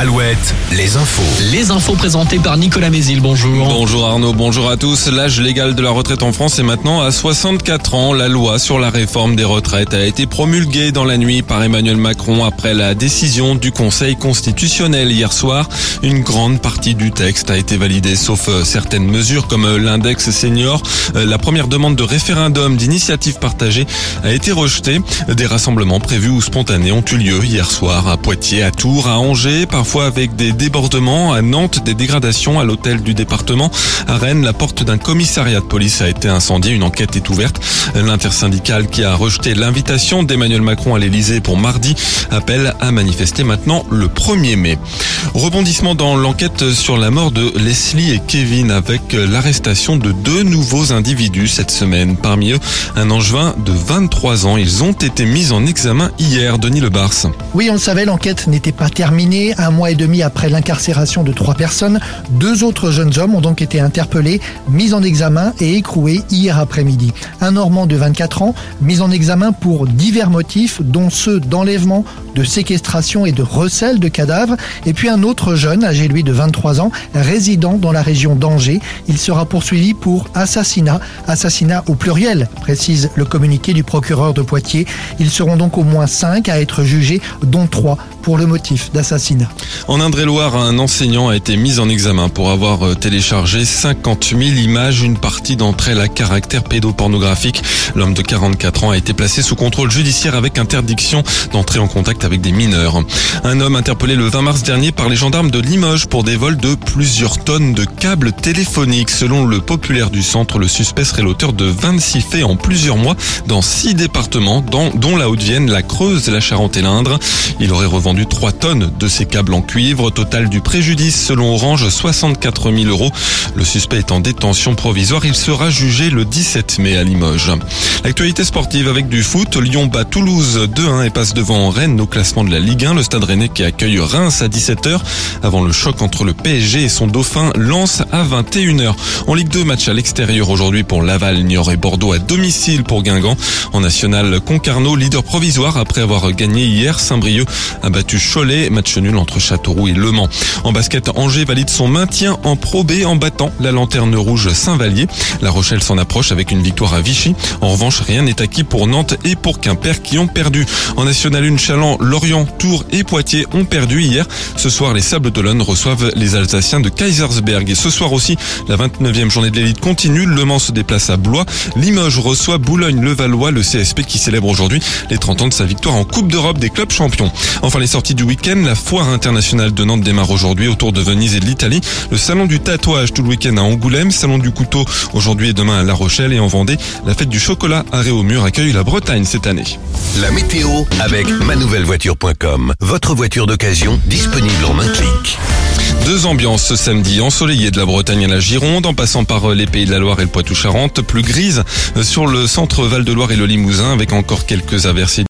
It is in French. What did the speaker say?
Alouette, les infos. Les infos présentées par Nicolas Mézil, bonjour. Bonjour Arnaud, bonjour à tous. L'âge légal de la retraite en France est maintenant à 64 ans. La loi sur la réforme des retraites a été promulguée dans la nuit par Emmanuel Macron après la décision du Conseil constitutionnel hier soir. Une grande partie du texte a été validée sauf euh, certaines mesures comme euh, l'index senior. Euh, La première demande de référendum d'initiative partagée a été rejetée. Des rassemblements prévus ou spontanés ont eu lieu hier soir à Poitiers, à Tours, à Angers, parfois avec des débordements, à Nantes, des dégradations à l'hôtel du département. À Rennes, la porte d'un commissariat de police a été incendiée. Une enquête est ouverte. L'intersyndicale qui a rejeté l'invitation d'Emmanuel Macron à l'Elysée pour mardi appelle à manifester maintenant le 1er mai. Rebondissement dans l'enquête sur la mort de Leslie et Kevin avec l'arrestation de deux nouveaux individus cette semaine. Parmi eux, un angevin de 23 ans. Ils ont été mis en examen hier, Denis Lebars. Oui, on le savait, l'enquête n'était pas terminée. Mois et demi après l'incarcération de trois personnes, deux autres jeunes hommes ont donc été interpellés, mis en examen et écroués hier après-midi. Un Normand de 24 ans, mis en examen pour divers motifs, dont ceux d'enlèvement, de séquestration et de recel de cadavres. Et puis un autre jeune, âgé lui de 23 ans, résident dans la région d'Angers. Il sera poursuivi pour assassinat, assassinat au pluriel, précise le communiqué du procureur de Poitiers. Ils seront donc au moins cinq à être jugés, dont trois pour le motif d'assassinat. En Indre-et-Loire, un enseignant a été mis en examen pour avoir euh, téléchargé 50 000 images, une partie d'entre elles à caractère pédopornographique. L'homme de 44 ans a été placé sous contrôle judiciaire avec interdiction d'entrer en contact avec des mineurs. Un homme interpellé le 20 mars dernier par les gendarmes de Limoges pour des vols de plusieurs tonnes de câbles téléphoniques. Selon le populaire du centre, le suspect serait l'auteur de 26 faits en plusieurs mois dans six départements, dont la Haute-Vienne, la Creuse, la Charente et l'Indre. Il aurait revendu 3 tonnes de ces câbles en cuivre. Total du préjudice, selon Orange, 64 000 euros. Le suspect est en détention provisoire. Il sera jugé le 17 mai à Limoges. L'actualité sportive avec du foot. Lyon bat Toulouse 2-1 et passe devant Rennes au classement de la Ligue 1. Le stade rennais qui accueille Reims à 17h avant le choc entre le PSG et son dauphin Lens à 21h. En Ligue 2, match à l'extérieur aujourd'hui pour Laval, Niort et Bordeaux à domicile pour Guingamp. En national, Concarneau, leader provisoire après avoir gagné hier. Saint-Brieuc a Cholet, match nul entre Châteauroux et Le Mans. En basket, Angers valide son maintien en Pro B en battant la lanterne rouge Saint-Vallier. La Rochelle s'en approche avec une victoire à Vichy. En revanche, rien n'est acquis pour Nantes et pour Quimper qui ont perdu. En National 1, Chaland, Lorient, Tours et Poitiers ont perdu hier. Ce soir, les Sables d'Olonne reçoivent les Alsaciens de Kaisersberg. Et ce soir aussi, la 29e journée de l'élite continue. Le Mans se déplace à Blois. Limoges reçoit Boulogne-le-Valois, le CSP qui célèbre aujourd'hui les 30 ans de sa victoire en Coupe d'Europe des clubs champions. Enfin, les sorties du week-end, la foire internationale de Nantes démarre aujourd'hui autour de Venise et de l'Italie. Le salon du tatouage tout le week-end à Angoulême, salon du couteau aujourd'hui et demain à La Rochelle et en Vendée. La fête du chocolat à Réaumur accueille la Bretagne cette année. La météo avec manouvellevoiture.com. Votre voiture d'occasion disponible en un clic. Deux ambiances ce samedi, ensoleillé de la Bretagne à la Gironde, en passant par euh, les Pays de la Loire et le Poitou-Charentes, plus grise euh, sur le centre Val-de-Loire et le Limousin, avec encore quelques averses